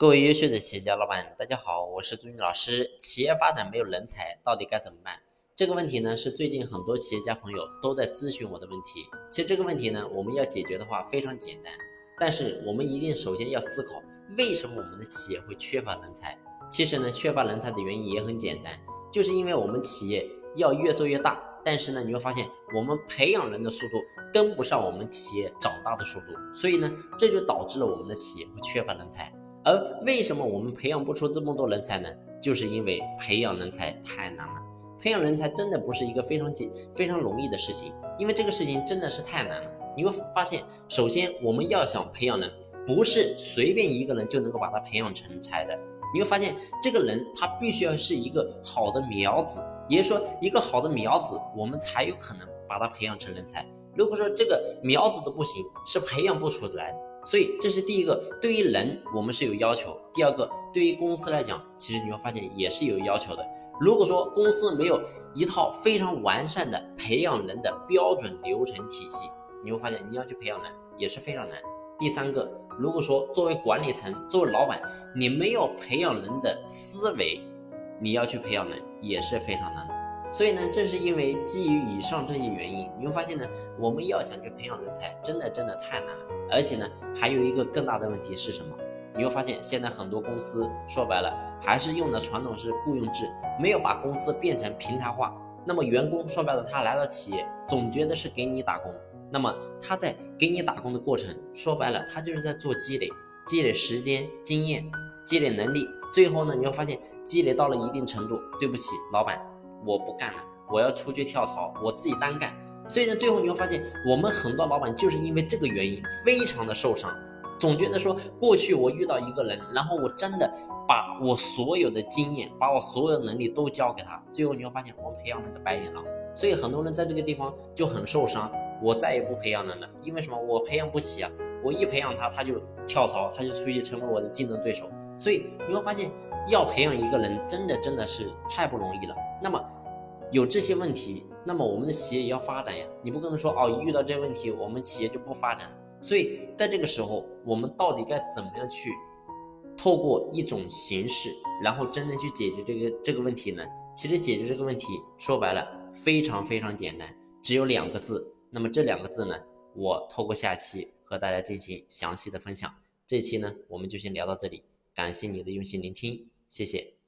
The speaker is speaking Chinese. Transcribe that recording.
各位优秀的企业家老板，大家好，我是朱军老师。企业发展没有人才，到底该怎么办？这个问题呢，是最近很多企业家朋友都在咨询我的问题。其实这个问题呢，我们要解决的话非常简单，但是我们一定首先要思考，为什么我们的企业会缺乏人才？其实呢，缺乏人才的原因也很简单，就是因为我们企业要越做越大，但是呢，你会发现我们培养人的速度跟不上我们企业长大的速度，所以呢，这就导致了我们的企业会缺乏人才。而为什么我们培养不出这么多人才呢？就是因为培养人才太难了。培养人才真的不是一个非常简、非常容易的事情，因为这个事情真的是太难了。你会发现，首先我们要想培养人，不是随便一个人就能够把他培养成才的。你会发现，这个人他必须要是一个好的苗子，也就是说，一个好的苗子，我们才有可能把他培养成人才。如果说这个苗子都不行，是培养不出来。所以这是第一个，对于人我们是有要求。第二个，对于公司来讲，其实你会发现也是有要求的。如果说公司没有一套非常完善的培养人的标准流程体系，你会发现你要去培养人也是非常难。第三个，如果说作为管理层、作为老板，你没有培养人的思维，你要去培养人也是非常难的。所以呢，正是因为基于以上这些原因，你会发现呢，我们要想去培养人才，真的真的太难了。而且呢，还有一个更大的问题是什么？你会发现现在很多公司说白了还是用的传统式雇佣制，没有把公司变成平台化。那么员工说白了，他来到企业总觉得是给你打工。那么他在给你打工的过程，说白了，他就是在做积累，积累时间、经验、积累能力。最后呢，你会发现积累到了一定程度，对不起，老板。我不干了，我要出去跳槽，我自己单干。所以呢，最后你会发现，我们很多老板就是因为这个原因非常的受伤，总觉得说过去我遇到一个人，然后我真的把我所有的经验，把我所有的能力都教给他，最后你会发现我培养了个白眼狼。所以很多人在这个地方就很受伤，我再也不培养人了，因为什么？我培养不起啊！我一培养他，他就跳槽，他就出去成为我的竞争对手。所以你会发现。要培养一个人，真的真的是太不容易了。那么有这些问题，那么我们的企业也要发展呀。你不可能说哦，一遇到这些问题，我们企业就不发展。所以在这个时候，我们到底该怎么样去透过一种形式，然后真正去解决这个这个问题呢？其实解决这个问题说白了非常非常简单，只有两个字。那么这两个字呢，我透过下期和大家进行详细的分享。这期呢，我们就先聊到这里。感谢你的用心聆听，谢谢。